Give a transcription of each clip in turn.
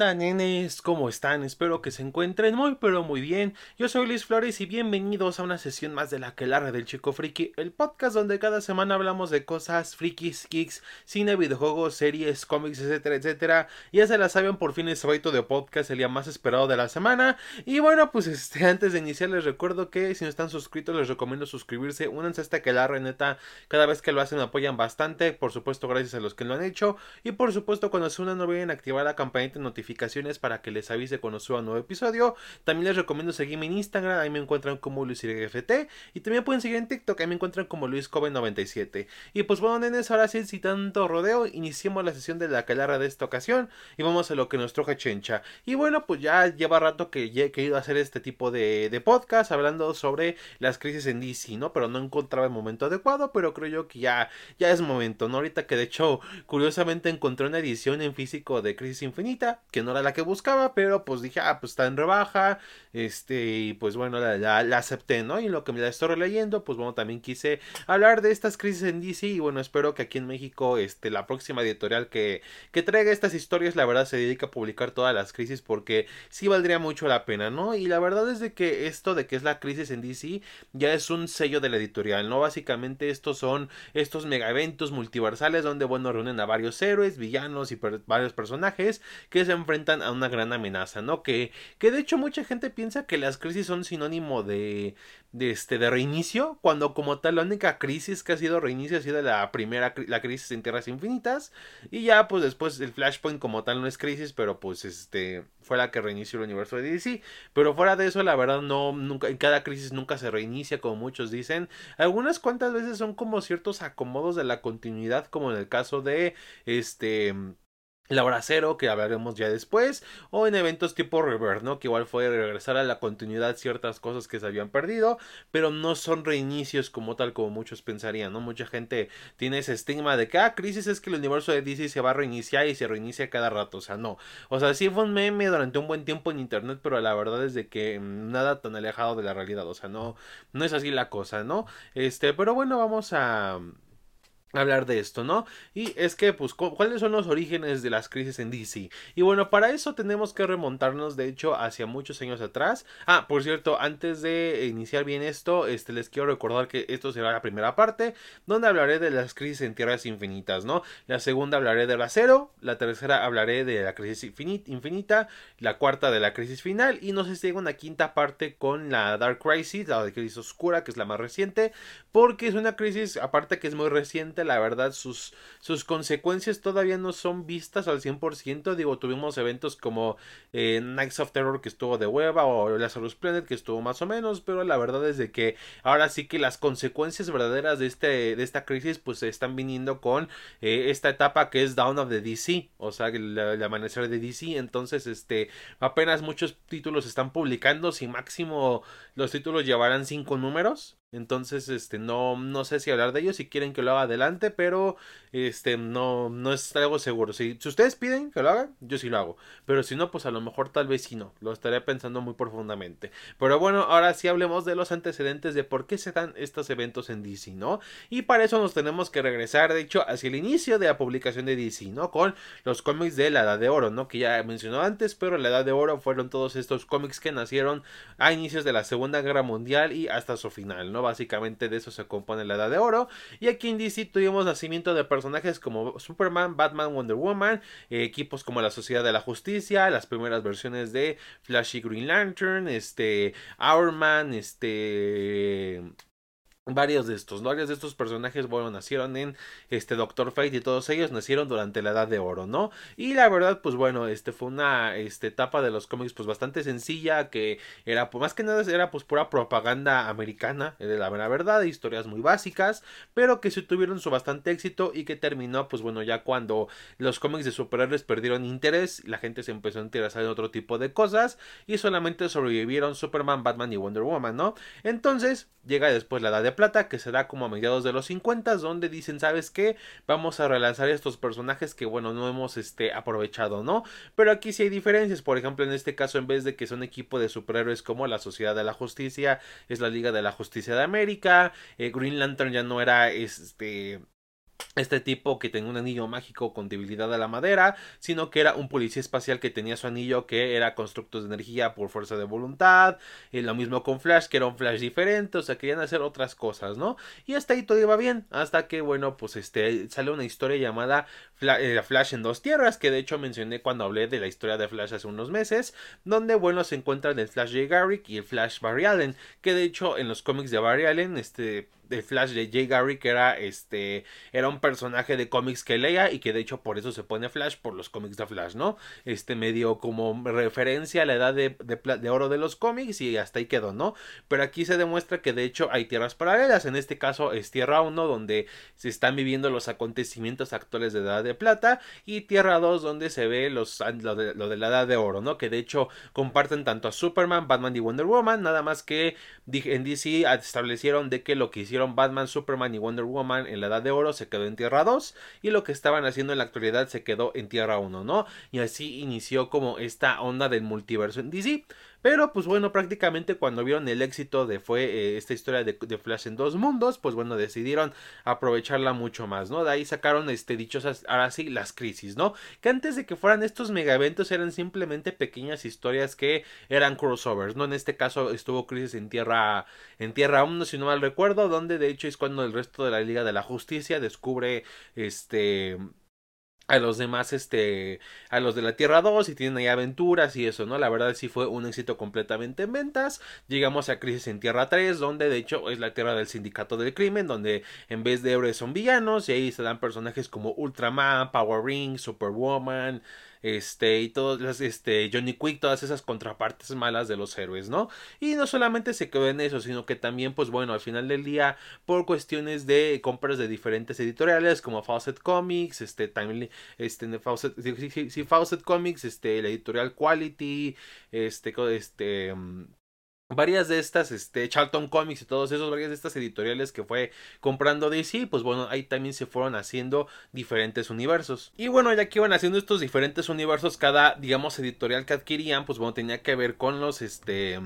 onda, nenes? ¿Cómo están? Espero que se encuentren muy pero muy bien. Yo soy Luis Flores y bienvenidos a una sesión más de la Quelarra del Chico Friki, el podcast donde cada semana hablamos de cosas frikis, geeks, cine, videojuegos, series, cómics, etcétera, etcétera. Ya se la saben, por fin es reto de podcast, el día más esperado de la semana. Y bueno, pues este, antes de iniciar les recuerdo que si no están suscritos les recomiendo suscribirse. Únanse a esta Quelarra, neta, cada vez que lo hacen apoyan bastante. Por supuesto, gracias a los que lo han hecho. Y por supuesto, cuando se unan no olviden activar la campanita de notificaciones para que les avise cuando suba un nuevo episodio. También les recomiendo seguirme en Instagram, ahí me encuentran como LuisYFT. Y también pueden seguir en TikTok, ahí me encuentran como LuisCoven97. Y pues bueno, nenes, ahora sí, sin tanto rodeo, iniciemos la sesión de la calarra de esta ocasión. Y vamos a lo que nos troja Chencha. Y bueno, pues ya lleva rato que he querido hacer este tipo de, de podcast hablando sobre las crisis en DC, ¿no? Pero no encontraba el momento adecuado, pero creo yo que ya, ya es momento, ¿no? Ahorita que de hecho, curiosamente encontré una edición en físico de Crisis Infinita, que no era la que buscaba, pero pues dije, ah, pues está en rebaja, este, y pues bueno, la, acepté, ¿no? Y lo que me la estoy leyendo, pues bueno, también quise hablar de estas crisis en DC, y bueno, espero que aquí en México, este, la próxima editorial que, que traiga estas historias, la verdad se dedica a publicar todas las crisis, porque sí valdría mucho la pena, ¿no? Y la verdad es de que esto de que es la crisis en DC, ya es un sello de la editorial, ¿no? Básicamente estos son estos mega eventos multiversales donde, bueno, reúnen a varios héroes, villanos y varios personajes que se enfrentan a una gran amenaza, ¿no? Que, que de hecho mucha gente piensa que las crisis son sinónimo de, de, este, de reinicio, cuando como tal la única crisis que ha sido reinicio ha sido la primera, la crisis en Tierras Infinitas, y ya pues después el Flashpoint como tal no es crisis, pero pues este fue la que reinició el universo de DC, pero fuera de eso la verdad no, nunca, en cada crisis nunca se reinicia como muchos dicen, algunas cuantas veces son como ciertos acomodos de la continuidad, como en el caso de este la hora cero, que hablaremos ya después, o en eventos tipo Reverse, ¿no? Que igual fue regresar a la continuidad ciertas cosas que se habían perdido, pero no son reinicios como tal como muchos pensarían, ¿no? Mucha gente tiene ese estigma de que, ah, crisis es que el universo de DC se va a reiniciar y se reinicia cada rato, o sea, no. O sea, sí fue un meme durante un buen tiempo en internet, pero la verdad es de que mm, nada tan alejado de la realidad, o sea, no, no es así la cosa, ¿no? Este, pero bueno, vamos a hablar de esto, ¿no? Y es que, pues, ¿cuáles son los orígenes de las crisis en DC? Y bueno, para eso tenemos que remontarnos, de hecho, hacia muchos años atrás. Ah, por cierto, antes de iniciar bien esto, este, les quiero recordar que esto será la primera parte, donde hablaré de las crisis en tierras infinitas, ¿no? La segunda hablaré del acero, la tercera hablaré de la crisis infinita, la cuarta de la crisis final, y no sé si tengo una quinta parte con la Dark Crisis, la de crisis oscura, que es la más reciente, porque es una crisis, aparte que es muy reciente, la verdad sus, sus consecuencias todavía no son vistas al 100%. Digo, tuvimos eventos como eh, Nights of Terror que estuvo de hueva o Lazarus Planet que estuvo más o menos, pero la verdad es de que ahora sí que las consecuencias verdaderas de, este, de esta crisis pues se están viniendo con eh, esta etapa que es Down of the DC, o sea, el, amanecer de DC. Entonces, este, apenas muchos títulos están publicando, si máximo los títulos llevarán cinco números. Entonces, este, no, no sé si hablar de ellos, si quieren que lo haga adelante, pero este, no, no es algo seguro. Si, si ustedes piden que lo haga, yo sí lo hago. Pero si no, pues a lo mejor tal vez sí no. Lo estaré pensando muy profundamente. Pero bueno, ahora sí hablemos de los antecedentes de por qué se dan estos eventos en DC, ¿no? Y para eso nos tenemos que regresar, de hecho, hacia el inicio de la publicación de DC, ¿no? Con los cómics de la Edad de Oro, ¿no? Que ya mencionó antes, pero la Edad de Oro fueron todos estos cómics que nacieron a inicios de la Segunda Guerra Mundial y hasta su final, ¿no? Básicamente de eso se compone la Edad de Oro. Y aquí en DC tuvimos nacimiento de personajes como Superman, Batman, Wonder Woman, eh, equipos como la Sociedad de la Justicia, las primeras versiones de Flash Green Lantern, este, Hourman, este varios de estos, varios de estos personajes, bueno, nacieron en este Doctor Fate y todos ellos nacieron durante la Edad de Oro, ¿no? Y la verdad, pues bueno, este fue una este, etapa de los cómics pues bastante sencilla, que era, pues más que nada era pues pura propaganda americana, de la verdad, historias muy básicas, pero que sí tuvieron su bastante éxito y que terminó, pues bueno, ya cuando los cómics de superhéroes perdieron interés, la gente se empezó a interesar en otro tipo de cosas y solamente sobrevivieron Superman, Batman y Wonder Woman, ¿no? Entonces, llega después la Edad de Plata, que será como a mediados de los 50, donde dicen, ¿sabes qué? Vamos a relanzar estos personajes que, bueno, no hemos este, aprovechado, ¿no? Pero aquí sí hay diferencias, por ejemplo, en este caso, en vez de que son equipo de superhéroes como la Sociedad de la Justicia, es la Liga de la Justicia de América, eh, Green Lantern ya no era este este tipo que tenía un anillo mágico con debilidad a la madera, sino que era un policía espacial que tenía su anillo que era constructos de energía por fuerza de voluntad, y lo mismo con Flash, que era un Flash diferente, o sea, querían hacer otras cosas, ¿no? Y hasta ahí todo iba bien, hasta que, bueno, pues este, sale una historia llamada eh, Flash en dos tierras, que de hecho mencioné cuando hablé de la historia de Flash hace unos meses, donde, bueno, se encuentran el Flash J. Garrick y el Flash Barry Allen, que de hecho en los cómics de Barry Allen, este de Flash de Jay Garrick era este era un personaje de cómics que leía y que de hecho por eso se pone Flash por los cómics de Flash, ¿no? Este medio como referencia a la edad de, de, oro de los cómics y hasta ahí quedó, ¿no? Pero aquí se demuestra que de hecho hay tierras paralelas, en este caso es Tierra 1 donde se están viviendo los acontecimientos actuales de Edad de Plata y Tierra 2 donde se ve los, lo, de, lo de la Edad de Oro, ¿no? Que de hecho comparten tanto a Superman, Batman y Wonder Woman, nada más que en DC establecieron de que lo que hicieron Batman, Superman y Wonder Woman en la Edad de Oro se quedó en Tierra 2 y lo que estaban haciendo en la actualidad se quedó en Tierra 1, ¿no? Y así inició como esta onda del multiverso en DC. Pero pues bueno, prácticamente cuando vieron el éxito de fue eh, esta historia de, Flash en dos mundos, pues bueno, decidieron aprovecharla mucho más, ¿no? De ahí sacaron este dichosas, ahora sí, las crisis, ¿no? Que antes de que fueran estos mega eventos eran simplemente pequeñas historias que eran crossovers, ¿no? En este caso estuvo Crisis en Tierra en Tierra 1, si no mal recuerdo, donde de hecho es cuando el resto de la Liga de la Justicia descubre este a los demás, este, a los de la Tierra 2 y tienen ahí aventuras y eso, ¿no? La verdad sí fue un éxito completamente en ventas. Llegamos a Crisis en Tierra 3, donde de hecho es la tierra del sindicato del crimen, donde en vez de héroes son villanos y ahí se dan personajes como Ultraman, Power Ring, Superwoman, este, y todos los, este, Johnny Quick, todas esas contrapartes malas de los héroes, ¿no? Y no solamente se quedó en eso, sino que también, pues bueno, al final del día, por cuestiones de compras de diferentes editoriales, como Fawcett Comics, este, también, este, Fawcett, Fawcett Comics, este, la editorial Quality, este, este, mm, varias de estas, este, Charlton Comics y todos esos, varias de estas editoriales que fue comprando DC, pues bueno, ahí también se fueron haciendo diferentes universos. Y bueno, ya que iban haciendo estos diferentes universos, cada, digamos, editorial que adquirían, pues bueno, tenía que ver con los, este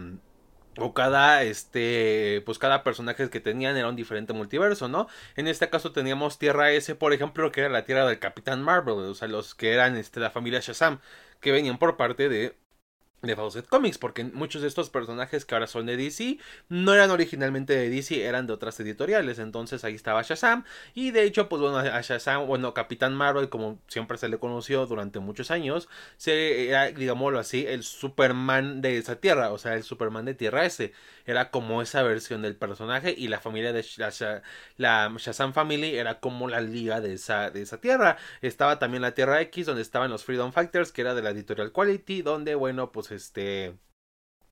o cada este pues cada personaje que tenían era un diferente multiverso, ¿no? En este caso teníamos Tierra S, por ejemplo, que era la tierra del Capitán Marvel, o sea, los que eran este la familia Shazam, que venían por parte de de Fawcett Comics, porque muchos de estos personajes que ahora son de DC no eran originalmente de DC, eran de otras editoriales. Entonces ahí estaba Shazam. Y de hecho, pues bueno, a Shazam, bueno, Capitán Marvel, como siempre se le conoció durante muchos años, se era, digámoslo así, el Superman de esa tierra, o sea, el Superman de Tierra S. Era como esa versión del personaje. Y la familia de la Shazam Family era como la liga de esa, de esa tierra. Estaba también la Tierra X, donde estaban los Freedom Fighters, que era de la editorial Quality, donde, bueno, pues este...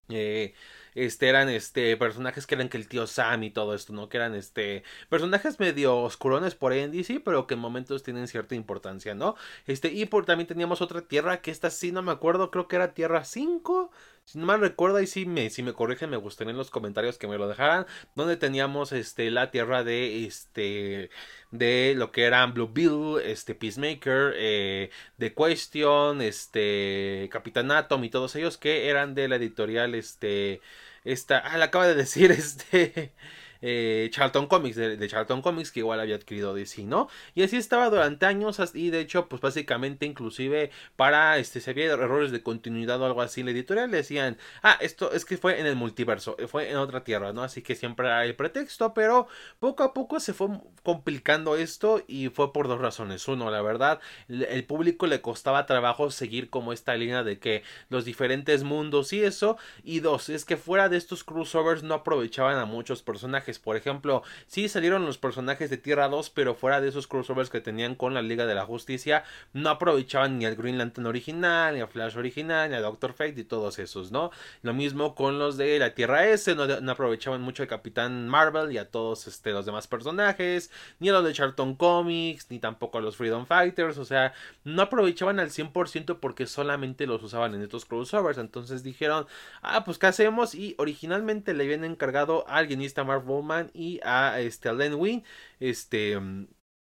Eh, este eran este personajes que eran que el tío Sam y todo esto, ¿no? Que eran este personajes medio oscurones por ahí en DC, pero que en momentos tienen cierta importancia, ¿no? Este y por también teníamos otra tierra que esta sí no me acuerdo, creo que era Tierra 5 si no mal recuerdo, y si me, si me corrigen, me gustaría en los comentarios que me lo dejaran. Donde teníamos este, la tierra de este de lo que eran Blue Bill, este Peacemaker, eh, The Question, este Capitán Atom y todos ellos que eran de la editorial este esta, ah, le acaba de decir este eh, Charlton Comics, de, Charlton Comics, que igual había adquirido DC, ¿no? Y así estaba durante años, y de hecho, pues básicamente, inclusive para, este, si había errores de continuidad o algo así, la editorial le decían, ah, esto es que fue en el multiverso, fue en otra tierra, ¿no? Así que siempre era el pretexto, pero poco a poco se fue complicando esto y fue por dos razones. Uno, la verdad, el público le costaba trabajo seguir como esta línea de que los diferentes mundos y eso, y dos, es que fuera de estos crossovers no aprovechaban a muchos personajes por ejemplo, sí salieron los personajes de Tierra 2, pero fuera de esos crossovers que tenían con la Liga de la Justicia, no aprovechaban ni al Green Lantern original, ni al Flash original, ni a Doctor Fate y todos esos, ¿no? Lo mismo con los de la Tierra S, no, aprovechaban mucho al Capitán Marvel y a todos este, los demás personajes, ni a los de Charlton Comics, ni tampoco a los Freedom Fighters, o sea, no aprovechaban al 100% porque solamente los usaban en estos crossovers, entonces dijeron, ah, pues ¿qué hacemos? Y originalmente le habían encargado al guionista Marvel y a este, Len Wein, este,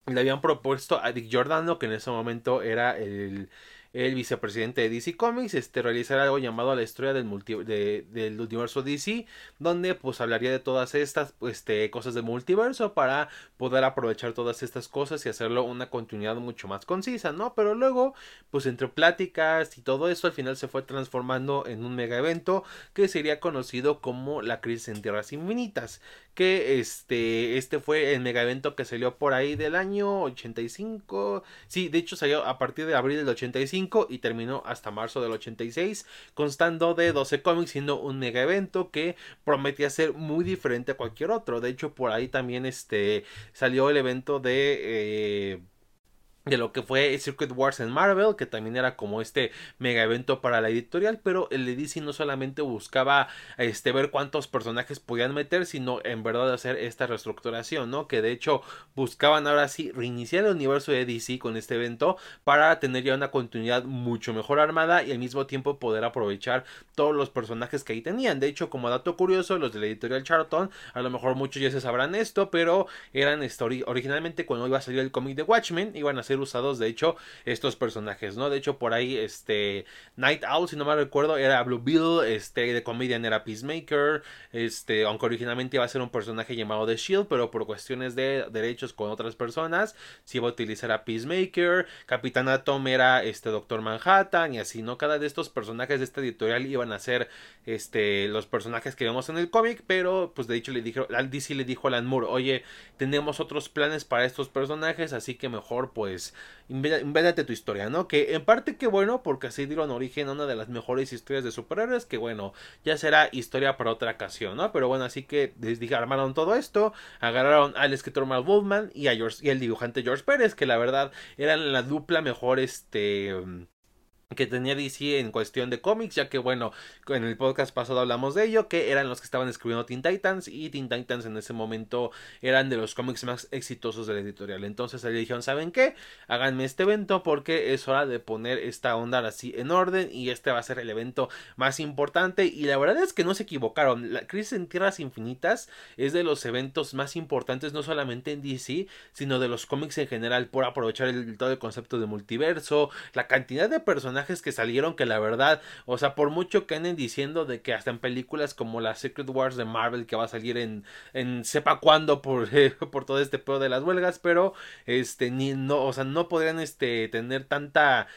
le habían propuesto a Dick Giordano, que en ese momento era el, el vicepresidente de DC Comics, este, realizar algo llamado la historia del, del universo DC, donde pues hablaría de todas estas este, cosas del multiverso para poder aprovechar todas estas cosas y hacerlo una continuidad mucho más concisa, ¿no? Pero luego, pues entre pláticas y todo eso, al final se fue transformando en un mega evento que sería conocido como la crisis en tierras infinitas, que este, este fue el mega evento que salió por ahí del año 85, sí, de hecho salió a partir de abril del 85 y terminó hasta marzo del 86, constando de 12 cómics, siendo un mega evento que prometía ser muy diferente a cualquier otro, de hecho por ahí también este, salió el evento de... Eh, de lo que fue Circuit Wars en Marvel, que también era como este mega evento para la editorial, pero el DC no solamente buscaba este ver cuántos personajes podían meter, sino en verdad hacer esta reestructuración, ¿no? Que de hecho buscaban ahora sí reiniciar el universo de DC con este evento para tener ya una continuidad mucho mejor armada y al mismo tiempo poder aprovechar todos los personajes que ahí tenían. De hecho, como dato curioso, los de la editorial Charlton, a lo mejor muchos ya se sabrán esto, pero eran esto, originalmente cuando iba a salir el cómic de Watchmen, iban a ser usados, de hecho, estos personajes, ¿no? De hecho, por ahí, este, Night Owl, si no me recuerdo, era Blue Bill, este, de Comedian era Peacemaker, este, aunque originalmente iba a ser un personaje llamado The Shield, pero por cuestiones de derechos con otras personas, se iba a utilizar a Peacemaker, Capitán Atom era, este, Doctor Manhattan, y así, ¿no? Cada de estos personajes de esta editorial iban a ser, este, los personajes que vemos en el cómic, pero, pues, de hecho, le dijo, al DC le dijo a Alan Moore, oye, tenemos otros planes para estos personajes, así que mejor, pues, invéntate tu historia, ¿no? Que en parte que bueno, porque así dieron origen a una de las mejores historias de superhéroes, que bueno, ya será historia para otra ocasión, ¿no? Pero bueno, así que les armaron todo esto, agarraron al escritor Mal Wolfman y, a George, y el dibujante George Pérez, que la verdad eran la dupla mejor, este que tenía DC en cuestión de cómics, ya que bueno, en el podcast pasado hablamos de ello, que eran los que estaban escribiendo Teen Titans y Teen Titans en ese momento eran de los cómics más exitosos de la editorial. Entonces le dijeron, ¿saben qué? Háganme este evento porque es hora de poner esta onda así en orden y este va a ser el evento más importante y la verdad es que no se equivocaron. La Crisis en Tierras Infinitas es de los eventos más importantes no solamente en DC, sino de los cómics en general por aprovechar el, todo el concepto de multiverso, la cantidad de personajes que salieron que la verdad, o sea, por mucho que anden diciendo de que hasta en películas como la Secret Wars de Marvel que va a salir en, en sepa cuándo por, por todo este pedo de las huelgas, pero este ni no, o sea, no podrían este tener tanta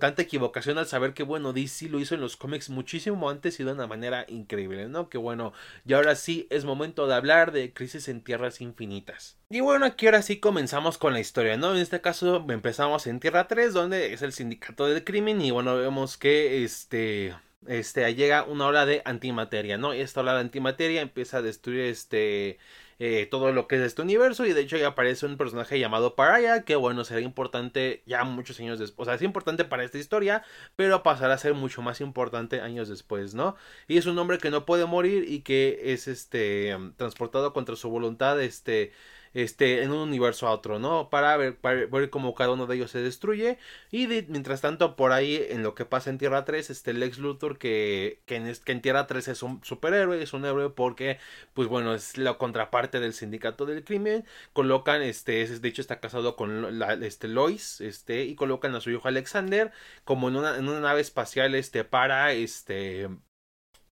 tanta equivocación al saber que bueno, DC lo hizo en los cómics muchísimo antes y de una manera increíble, ¿no? Que bueno, y ahora sí es momento de hablar de Crisis en Tierras Infinitas. Y bueno, aquí ahora sí comenzamos con la historia, ¿no? En este caso empezamos en Tierra 3, donde es el sindicato del crimen y bueno, vemos que este este llega una ola de antimateria, ¿no? Y esta ola de antimateria empieza a destruir este eh, todo lo que es este universo y de hecho ya aparece un personaje llamado Pariah que bueno será importante ya muchos años después, o sea es importante para esta historia pero pasará a ser mucho más importante años después, ¿no? Y es un hombre que no puede morir y que es este transportado contra su voluntad este este, en un universo a otro, ¿no? Para ver, para ver cómo cada uno de ellos se destruye. Y mientras tanto, por ahí, en lo que pasa en Tierra 3, este Lex Luthor, que, que, en, que en Tierra 3 es un superhéroe, es un héroe porque, pues bueno, es la contraparte del sindicato del crimen. Colocan, este, es, de hecho está casado con la, este, Lois, este, y colocan a su hijo Alexander como en una, en una nave espacial, este, para, este,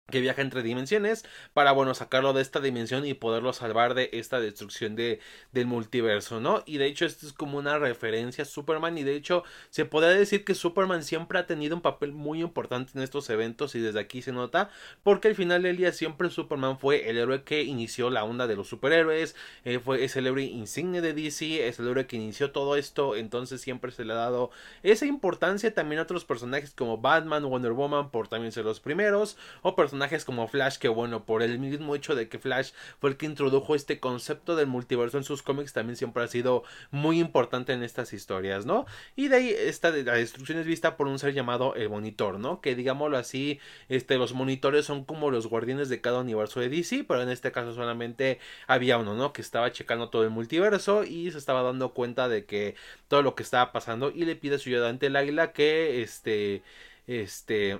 que viaja entre dimensiones para bueno sacarlo de esta dimensión y poderlo salvar de esta destrucción de del multiverso no y de hecho esto es como una referencia a Superman y de hecho se podría decir que Superman siempre ha tenido un papel muy importante en estos eventos y desde aquí se nota porque al final del día siempre Superman fue el héroe que inició la onda de los superhéroes eh, fue es el héroe insigne de DC es el héroe que inició todo esto entonces siempre se le ha dado esa importancia también a otros personajes como Batman Wonder Woman por también ser los primeros o personajes personajes como Flash, que bueno, por el mismo hecho de que Flash fue el que introdujo este concepto del multiverso en sus cómics, también siempre ha sido muy importante en estas historias, ¿no? Y de ahí esta la destrucción es vista por un ser llamado el monitor, ¿no? Que digámoslo así, este, los monitores son como los guardianes de cada universo de DC, pero en este caso solamente había uno, ¿no? Que estaba checando todo el multiverso y se estaba dando cuenta de que todo lo que estaba pasando y le pide a su ayudante el águila que este este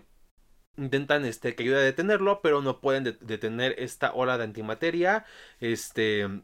intentan este que ayude a detenerlo pero no pueden detener esta ola de antimateria este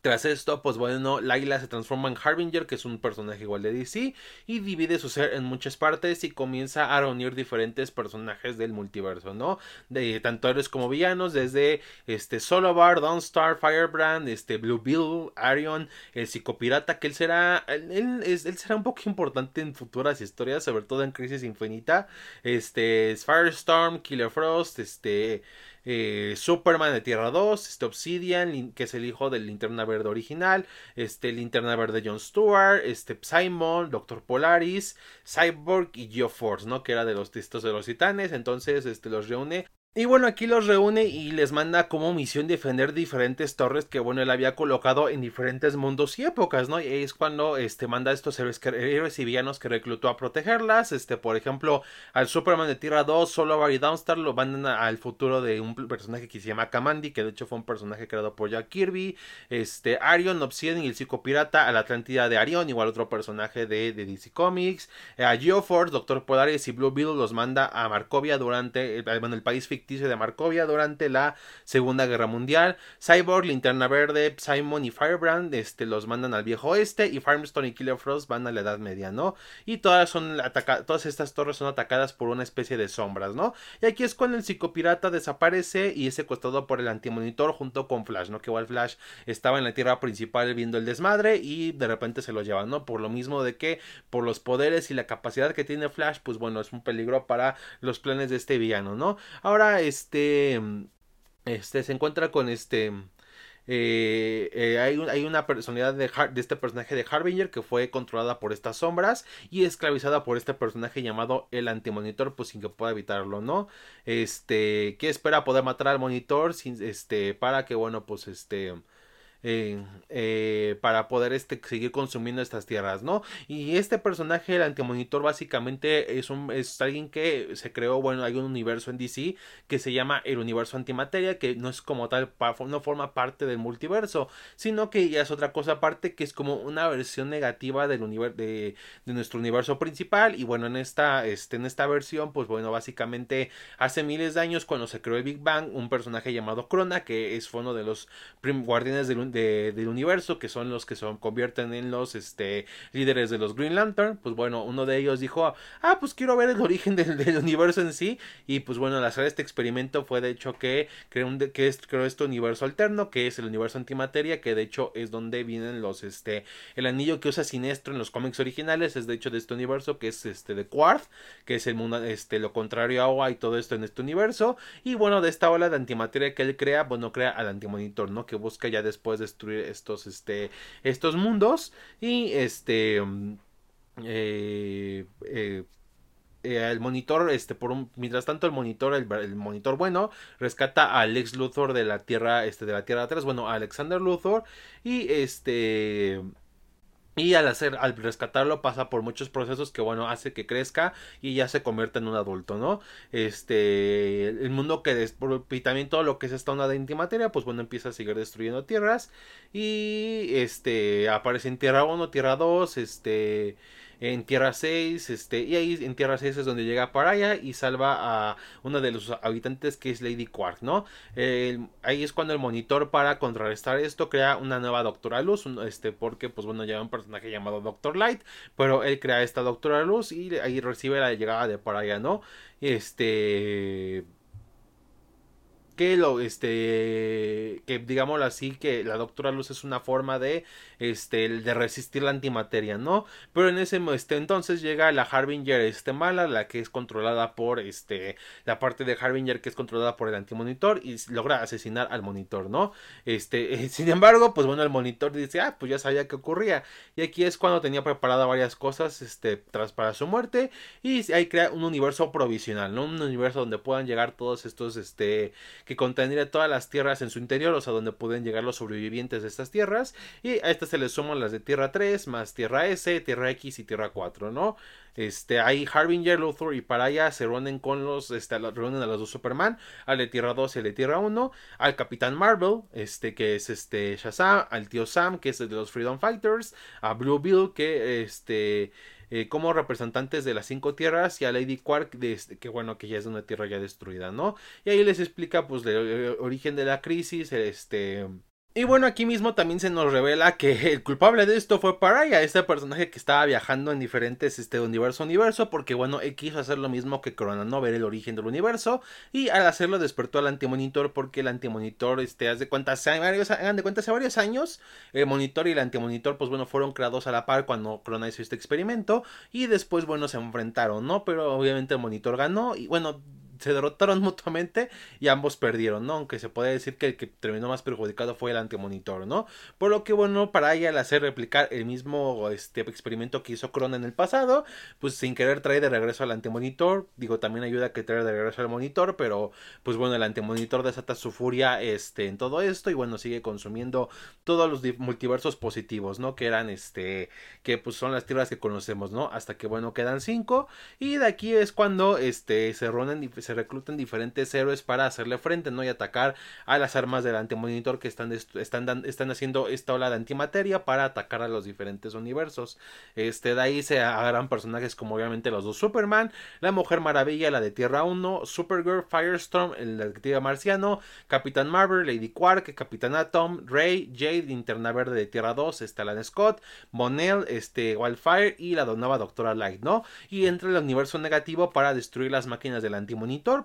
Tras esto, pues bueno, Laila se transforma en Harbinger, que es un personaje igual de DC, y divide su ser en muchas partes y comienza a reunir diferentes personajes del multiverso, ¿no? De tanto héroes como villanos, desde este Solovar, Dawnstar, Firebrand, este Blue Bill, Arion, el psicopirata, que él será, él, él, será un poco importante en futuras historias, sobre todo en Crisis Infinita, este Firestorm, Killer Frost, este eh, Superman de Tierra 2, este Obsidian, que es el hijo del Linterna Verde original, este Linterna Verde John Stewart, este Simon, Doctor Polaris, Cyborg y Geoforce, ¿no? Que era de los textos de los titanes, entonces este los reúne y bueno, aquí los reúne y les manda como misión defender diferentes torres que bueno, él había colocado en diferentes mundos y épocas, ¿no? Y es cuando este manda a estos héroes, héroes y villanos que reclutó a protegerlas, este, por ejemplo, al Superman de Tierra 2, solo Barry Downstar lo mandan al futuro de un personaje que se llama Kamandi, que de hecho fue un personaje creado por Jack Kirby, este, Arion, Obsidian y el psicopirata a la Atlántida de Arion, igual otro personaje de, DC Comics, a Geoforce, Doctor Polaris y Blue Beetle los manda a Markovia durante, bueno, el país ficticio de Markovia durante la Segunda Guerra Mundial. Cyborg, Linterna Verde, Simon y Firebrand este, los mandan al viejo oeste y Firestone y Killer Frost van a la Edad Media, ¿no? Y todas son atacadas, todas estas torres son atacadas por una especie de sombras, ¿no? Y aquí es cuando el psicopirata desaparece y es secuestrado por el antimonitor junto con Flash, ¿no? Que igual Flash estaba en la tierra principal viendo el desmadre y de repente se lo llevan, ¿no? Por lo mismo de que por los poderes y la capacidad que tiene Flash, pues bueno, es un peligro para los planes de este villano, ¿no? Ahora este, este se encuentra con este, eh, eh, hay, hay, una personalidad de, de, este personaje de Harbinger que fue controlada por estas sombras y esclavizada por este personaje llamado el antimonitor, pues sin que pueda evitarlo, ¿no? Este, que espera poder matar al monitor sin, este, para que, bueno, pues este eh, para poder este, seguir consumiendo estas tierras, ¿no? Y este personaje, el antimonitor, básicamente es, un, alguien que se creó, bueno, hay un universo en DC que se llama el universo antimateria, que no es como tal, no forma parte del multiverso, sino que ya es otra cosa aparte, que es como una versión negativa del universo, de, nuestro universo principal, y bueno, en esta, este, en esta versión, pues bueno, básicamente hace miles de años, cuando se creó el Big Bang, un personaje llamado Crona, que es uno de los guardianes del del universo, que son los que se convierten en los este, líderes de los Green Lantern, pues bueno, uno de ellos dijo, ah, pues quiero ver el origen del, universo en sí, y pues bueno, al hacer este experimento fue de hecho que creó, un, que es, creó este universo alterno, que es el universo antimateria, que de hecho es donde vienen los, este, el anillo que usa Sinestro en los cómics originales, es de hecho de este universo, que es este de Quarth, que es el mundo, este, lo contrario a agua y todo esto en este universo, y bueno, de esta ola de antimateria que él crea, bueno, crea al antimonitor, ¿no? Que busca ya después destruir estos, este, estos mundos y este... Eh, eh, eh, el monitor, este, por un, mientras tanto el monitor, el, monitor bueno, rescata a Alex Luthor de la Tierra, este, de la Tierra 3, bueno, a Alexander Luthor, y este, y al hacer, al rescatarlo pasa por muchos procesos que bueno, hace que crezca y ya se convierta en un adulto, ¿no? Este, el mundo que y también todo lo que es esta onda de antimateria, pues bueno, empieza a seguir destruyendo tierras y este, aparece en Tierra 1, Tierra 2, este, en Tierra 6, este, y ahí en Tierra 6 es donde llega Paraya y salva a uno de los habitantes que es Lady Quark, ¿no? ahí es cuando el monitor para contrarrestar esto crea una nueva Doctora Luz, este, porque pues bueno, lleva un personaje llamado Doctor Light, pero él crea esta Doctora Luz y ahí recibe la llegada de Paraya, ¿no? Este que lo este que digámoslo así que la doctora luz es una forma de este de resistir la antimateria no pero en ese este, entonces llega la Harbinger este mala la que es controlada por este la parte de Harbinger que es controlada por el antimonitor y logra asesinar al monitor no este sin embargo pues bueno el monitor dice ah pues ya sabía que ocurría y aquí es cuando tenía preparada varias cosas este tras para su muerte. Y ahí crea un universo provisional no un universo donde puedan llegar todos estos este que contendría todas las tierras en su interior, o sea, donde pueden llegar los sobrevivientes de estas tierras. Y a estas se les suman las de Tierra 3, más Tierra S, Tierra X y Tierra 4, ¿no? Este, ahí Harbinger, Luthor y Paraya se reúnen con los, este, reúnen a los dos Superman, al de Tierra 2 y al de Tierra 1, al Capitán Marvel, este, que es este Shazam, al tío Sam, que es el de los Freedom Fighters, a Blue Bill, que este eh, como representantes de las cinco tierras y a Lady Quark, este, que bueno, que ya es una tierra ya destruida, ¿no? Y ahí les explica pues el origen de la crisis, este Y bueno, aquí mismo también se nos revela que el culpable de esto fue Paraya, este personaje que estaba viajando en diferentes este, universo universo, porque bueno, él quiso hacer lo mismo que Corona, no ver el origen del universo, y al hacerlo despertó al antimonitor, porque el antimonitor, este, haz de cuenta, hace varios, de cuenta, hace varios años, el monitor y el antimonitor, pues bueno, fueron creados a la par cuando Corona hizo este experimento, y después, bueno, se enfrentaron, ¿no? Pero obviamente el monitor ganó, y bueno, se derrotaron mutuamente y ambos perdieron, ¿no? Aunque se puede decir que el que terminó más perjudicado fue el antimonitor, ¿no? Por lo que, bueno, para ella al hacer replicar el mismo este, experimento que hizo Krona en el pasado, pues sin querer traer de regreso al antimonitor, digo, también ayuda a que traer de regreso al monitor, pero pues bueno, el antimonitor desata su furia este, en todo esto y bueno, sigue consumiendo todos los multiversos positivos, ¿no? Que eran, este, que pues son las tierras que conocemos, ¿no? Hasta que, bueno, quedan cinco y de aquí es cuando, este, se ronan y reclutan diferentes héroes para hacerle frente, ¿no? Y atacar a las armas del antimonitor que están, están, están haciendo esta ola de antimateria para atacar a los diferentes universos. Este, de ahí se agarran personajes como obviamente los dos Superman, la Mujer Maravilla, la de Tierra 1, Supergirl, Firestorm, el detective marciano, Capitán Marvel, Lady Quark, Capitán Atom, Ray, Jade, Linterna Verde de Tierra 2, este Alan Scott, Monel, este Wildfire y la nueva Doctora Light, ¿no? Y entra el universo negativo para destruir las máquinas del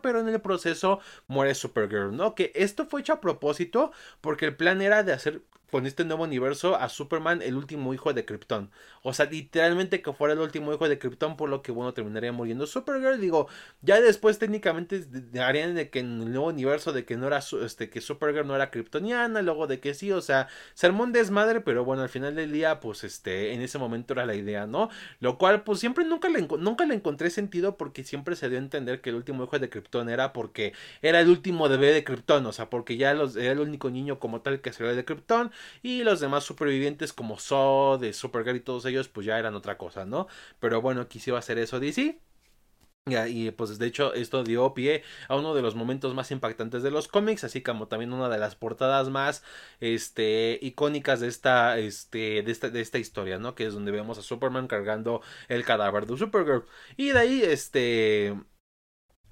pero en el proceso muere Supergirl, ¿no? Que esto fue hecho a propósito porque el plan era de hacer con este nuevo universo a Superman el último hijo de Krypton. O sea, literalmente que fuera el último hijo de Krypton, por lo que bueno terminaría muriendo Supergirl. Digo, ya después técnicamente harían de que en el nuevo universo de que no era este que Supergirl no era kryptoniana, luego de que sí, o sea, sermón desmadre, pero bueno, al final del día pues este en ese momento era la idea, ¿no? Lo cual pues siempre nunca le nunca le encontré sentido porque siempre se dio a entender que el último hijo de Krypton era porque era el último bebé de Krypton, o sea, porque ya los, era el único niño como tal que salió de Krypton y los demás supervivientes como Zod, Supergirl y todos ellos pues ya eran otra cosa, ¿no? Pero bueno, aquí ser eso DC. Y pues de hecho esto dio pie a uno de los momentos más impactantes de los cómics, así como también una de las portadas más este icónicas de esta este de esta de esta historia, ¿no? Que es donde vemos a Superman cargando el cadáver de Supergirl. Y de ahí este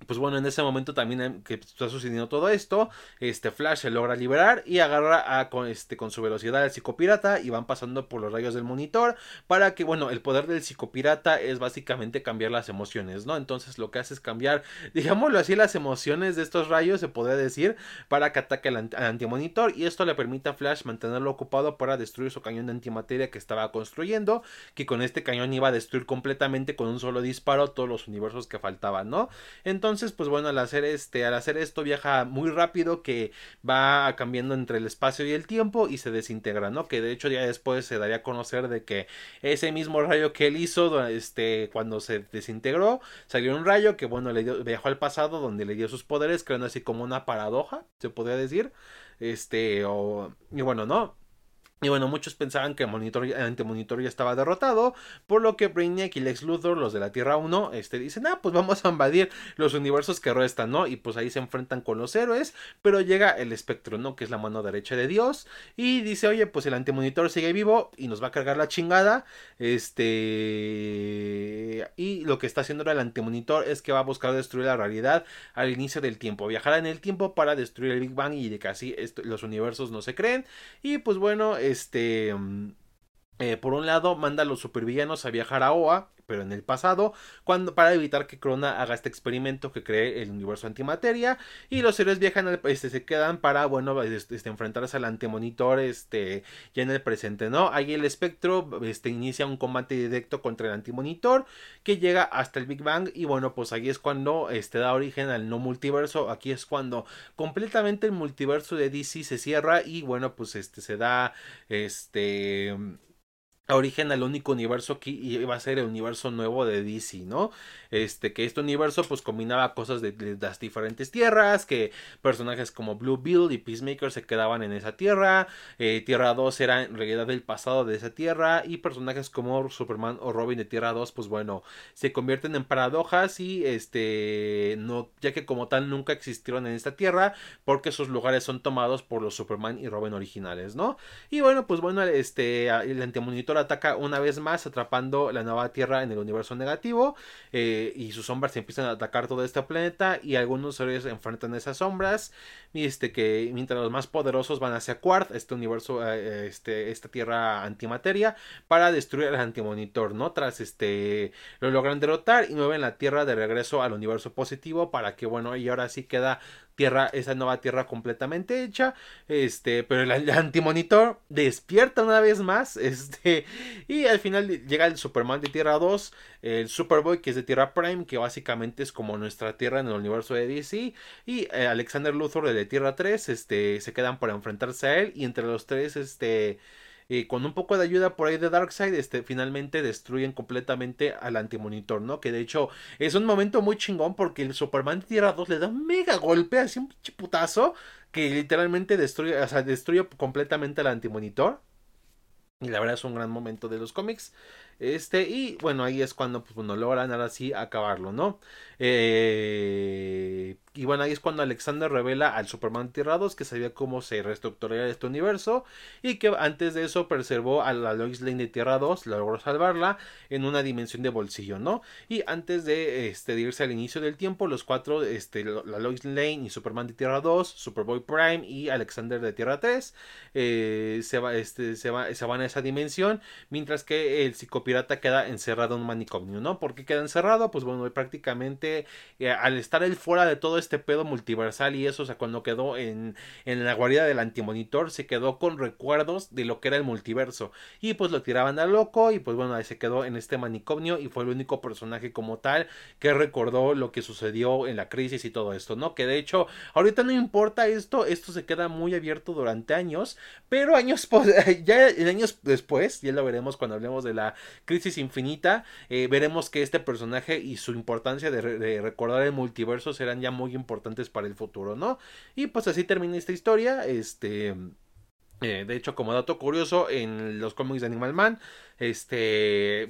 pues bueno, en ese momento también em, que está sucediendo todo esto, este Flash se logra liberar y agarra a, con, este, con su velocidad al psicopirata y van pasando por los rayos del monitor para que, bueno, el poder del psicopirata es básicamente cambiar las emociones, ¿no? Entonces lo que hace es cambiar, digámoslo así, las emociones de estos rayos, se podría decir, para que ataque al, antimonitor y esto le permite a Flash mantenerlo ocupado para destruir su cañón de antimateria que estaba construyendo, que con este cañón iba a destruir completamente con un solo disparo todos los universos que faltaban, ¿no? Entonces, entonces, pues bueno, al hacer este, al hacer esto viaja muy rápido que va cambiando entre el espacio y el tiempo y se desintegra, ¿no? Que de hecho ya después se daría a conocer de que ese mismo rayo que él hizo, este, cuando se desintegró, salió un rayo que bueno, le dio, viajó al pasado donde le dio sus poderes, creando así como una paradoja, se podría decir. Este, o, y bueno, ¿no? Y bueno, muchos pensaban que el monitor, antimonitor ya estaba derrotado, por lo que Brainiac y Lex Luthor, los de la Tierra 1, este, dicen, ah, pues vamos a invadir los universos que restan, ¿no? Y pues ahí se enfrentan con los héroes, pero llega el espectro, ¿no? Que es la mano derecha de Dios, y dice, oye, pues el antimonitor sigue vivo y nos va a cargar la chingada, este... Y lo que está haciendo el antimonitor es que va a buscar destruir la realidad al inicio del tiempo, viajará en el tiempo para destruir el Big Bang y de que así los universos no se creen, y pues bueno, este... Mm, eh, por un lado, manda a los supervillanos a viajar a Oa, pero en el pasado, cuando, para evitar que Crona haga este experimento que cree el universo antimateria, y los héroes viajan, este, se quedan para, bueno, este, este, enfrentarse al antimonitor, este, ya en el presente, ¿no? Ahí el espectro, este, inicia un combate directo contra el antimonitor, que llega hasta el Big Bang, y bueno, pues ahí es cuando, este, da origen al no multiverso, aquí es cuando completamente el multiverso de DC se cierra, y bueno, pues este, se da, este, origen al único universo que iba a ser el universo nuevo de DC, ¿no? Este, que este universo pues combinaba cosas de, las diferentes tierras, que personajes como Blue Bill y Peacemaker se quedaban en esa tierra, eh, Tierra 2 era en realidad el pasado de esa tierra, y personajes como Superman o Robin de Tierra 2, pues bueno, se convierten en paradojas y este, no, ya que como tal nunca existieron en esta tierra, porque sus lugares son tomados por los Superman y Robin originales, ¿no? Y bueno, pues bueno, este, el antimonitor ataca una vez más atrapando la nueva Tierra en el universo negativo eh, y sus sombras empiezan a atacar todo este planeta y algunos héroes enfrentan esas sombras y este que mientras los más poderosos van hacia Quart, este universo, eh, este, esta Tierra antimateria para destruir al antimonitor, ¿no? Tras este lo logran derrotar y mueven la Tierra de regreso al universo positivo para que bueno y ahora sí queda tierra, esa nueva tierra completamente hecha, este, pero el, antimonitor despierta una vez más, este, y al final llega el Superman de Tierra 2, el Superboy que es de Tierra Prime, que básicamente es como nuestra tierra en el universo de DC, y eh, Alexander Luthor de Tierra 3, este, se quedan para enfrentarse a él, y entre los tres, este, y con un poco de ayuda por ahí de Darkseid, este, finalmente destruyen completamente al antimonitor, ¿no? Que de hecho es un momento muy chingón porque el Superman Tierra 2 le da un mega golpe, así un putazo, que literalmente destruye, o sea, destruye completamente al antimonitor. Y la verdad es un gran momento de los cómics. Este, y bueno, ahí es cuando pues, logran ahora sí acabarlo, ¿no? Eh, y bueno, ahí es cuando Alexander revela al Superman Tierra 2 que sabía cómo se reestructuraría este universo y que antes de eso preservó a la Lois Lane de Tierra 2, logró salvarla en una dimensión de bolsillo, ¿no? Y antes de, este, irse al inicio del tiempo, los cuatro, este, la Lois Lane y Superman de Tierra 2, Superboy Prime y Alexander de Tierra 3 eh, se, va, este, se, va, se van a esa dimensión, mientras que el psicopirata queda encerrado en un manicomio, ¿no? ¿Por qué queda encerrado? Pues bueno, prácticamente eh, al estar él fuera de todo este pedo multiversal y eso, o sea, cuando quedó en, en la guarida del antimonitor, se quedó con recuerdos de lo que era el multiverso. Y pues lo tiraban a loco y pues bueno, ahí se quedó en este manicomio y fue el único personaje como tal que recordó lo que sucedió en la crisis y todo esto, ¿no? Que de hecho, ahorita no importa esto, esto se queda muy abierto durante años, pero años, ya años después, ya lo veremos cuando hablemos de la crisis infinita, eh, veremos que este personaje y su importancia de, recordar el multiverso serán ya muy importantes para el futuro, ¿no? Y pues así termina esta historia, este... Eh, de hecho, como dato curioso, en los cómics de Animal Man, este,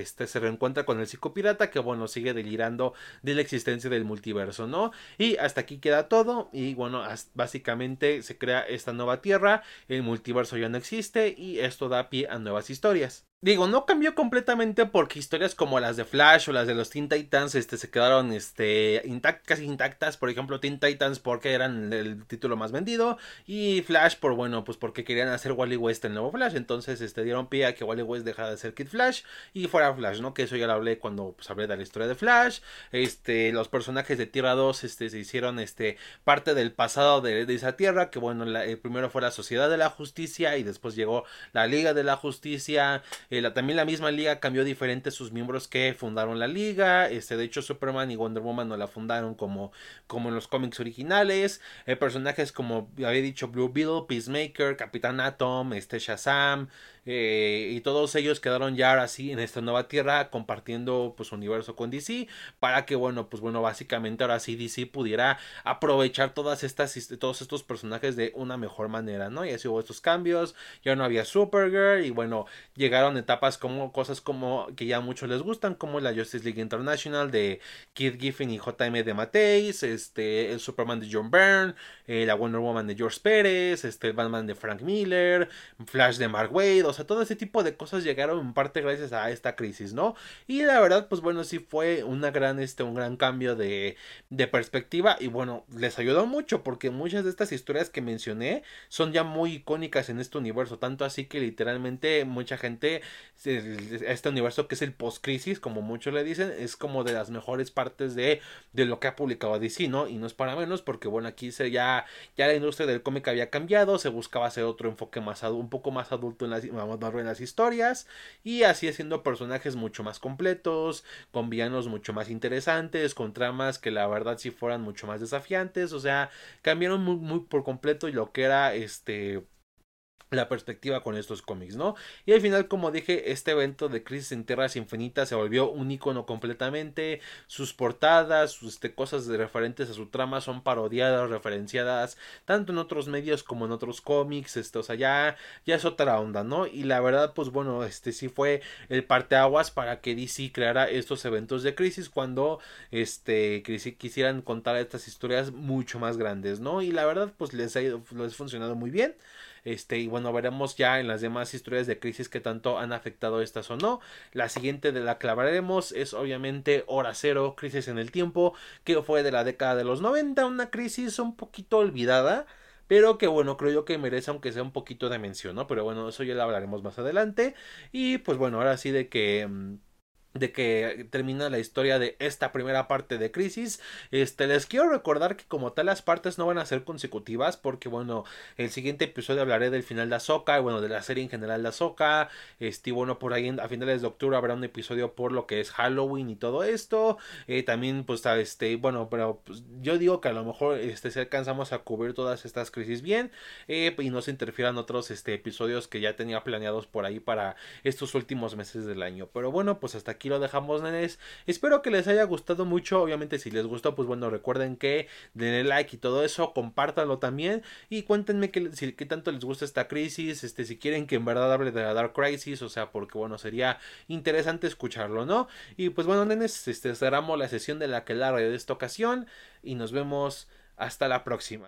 este se reencuentra con el psicopirata que, bueno, sigue delirando de la existencia del multiverso, ¿no? Y hasta aquí queda todo. Y bueno, básicamente se crea esta nueva tierra, el multiverso ya no existe y esto da pie a nuevas historias. Digo, no cambió completamente porque historias como las de Flash o las de los Teen Titans este, se quedaron este, casi intactas. Por ejemplo, Teen Titans porque eran el título más vendido. Y Flash por, bueno, pues porque querían hacer Wally West el nuevo Flash. Entonces este, dieron pie a que Wally West dejara de ser Kid Flash y fuera Flash, ¿no? Que eso ya lo hablé cuando pues, hablé de la historia de Flash. Este, los personajes de Tierra 2 este, se hicieron este, parte del pasado de, esa tierra. Que bueno, el primero fue la Sociedad de la Justicia y después llegó la Liga de la Justicia. Eh, también la misma liga cambió diferente sus miembros que fundaron la liga. Este, de hecho, Superman y Wonder Woman no la fundaron como, como en los cómics originales. Eh, personajes como había dicho Blue Beetle, Peacemaker, Capitán Atom, este Shazam, eh, y todos ellos quedaron ya así en esta nueva tierra compartiendo pues universo con DC para que bueno pues bueno básicamente ahora sí DC pudiera aprovechar todas estas todos estos personajes de una mejor manera no y así hubo estos cambios ya no había Supergirl y bueno llegaron etapas como cosas como que ya muchos les gustan como la Justice League International de Kid Giffen y JM de Mateis este el Superman de John Byrne eh, la Wonder Woman de George Pérez este el Batman de Frank Miller Flash de Mark Wade o sea, todo ese tipo de cosas llegaron en parte gracias a esta crisis, ¿no? Y la verdad, pues bueno, sí fue una gran, este, un gran cambio de, de perspectiva y bueno, les ayudó mucho porque muchas de estas historias que mencioné son ya muy icónicas en este universo, tanto así que literalmente mucha gente, este universo que es el post-crisis, como muchos le dicen, es como de las mejores partes de, de lo que ha publicado DC, ¿no? Y no es para menos porque bueno, aquí se ya, ya la industria del cómic había cambiado, se buscaba hacer otro enfoque más, un poco más adulto en las más las historias y así haciendo personajes mucho más completos, con villanos mucho más interesantes, con tramas que la verdad si fueran mucho más desafiantes, o sea, cambiaron muy, muy por completo lo que era este la perspectiva con estos cómics, ¿no? Y al final, como dije, este evento de Crisis en Tierras Infinitas se volvió un icono completamente. Sus portadas, sus este, cosas de referentes a su trama son parodiadas, referenciadas, tanto en otros medios como en otros cómics. Esto, o sea, ya, ya es otra onda, ¿no? Y la verdad, pues bueno, este sí fue el parteaguas para que DC creara estos eventos de crisis cuando este quisieran contar estas historias mucho más grandes, ¿no? Y la verdad, pues les ha ido, les ha funcionado muy bien. Este, y bueno, veremos ya en las demás historias de crisis que tanto han afectado estas o no. La siguiente de la que hablaremos es obviamente Hora Cero, Crisis en el Tiempo, que fue de la década de los 90, una crisis un poquito olvidada pero que bueno, creo yo que merece aunque sea un poquito de mención, ¿no? Pero bueno, eso ya lo hablaremos más adelante. Y pues bueno, ahora sí de que mm, de que termina la historia de esta primera parte de Crisis. Este, les quiero recordar que como tal las partes no van a ser consecutivas porque bueno, el siguiente episodio hablaré del final de Ahsoka, bueno, de la serie en general de Ahsoka, este, bueno, por ahí a finales de octubre habrá un episodio por lo que es Halloween y todo esto, eh, también pues este, bueno, pero pues, yo digo que a lo mejor este, si alcanzamos a cubrir todas estas crisis bien eh, y no se interfieran otros este, episodios que ya tenía planeados por ahí para estos últimos meses del año, pero bueno, pues hasta aquí lo dejamos, nenes. Espero que les haya gustado mucho. Obviamente, si les gustó, pues bueno, recuerden que denle like y todo eso, compártanlo también. Y cuéntenme qué, si, qué tanto les gusta esta crisis. Este, si quieren que en verdad hable de la Dark Crisis, o sea, porque bueno, sería interesante escucharlo, ¿no? Y pues bueno, nenes, este cerramos la sesión de la que larga de esta ocasión. Y nos vemos hasta la próxima.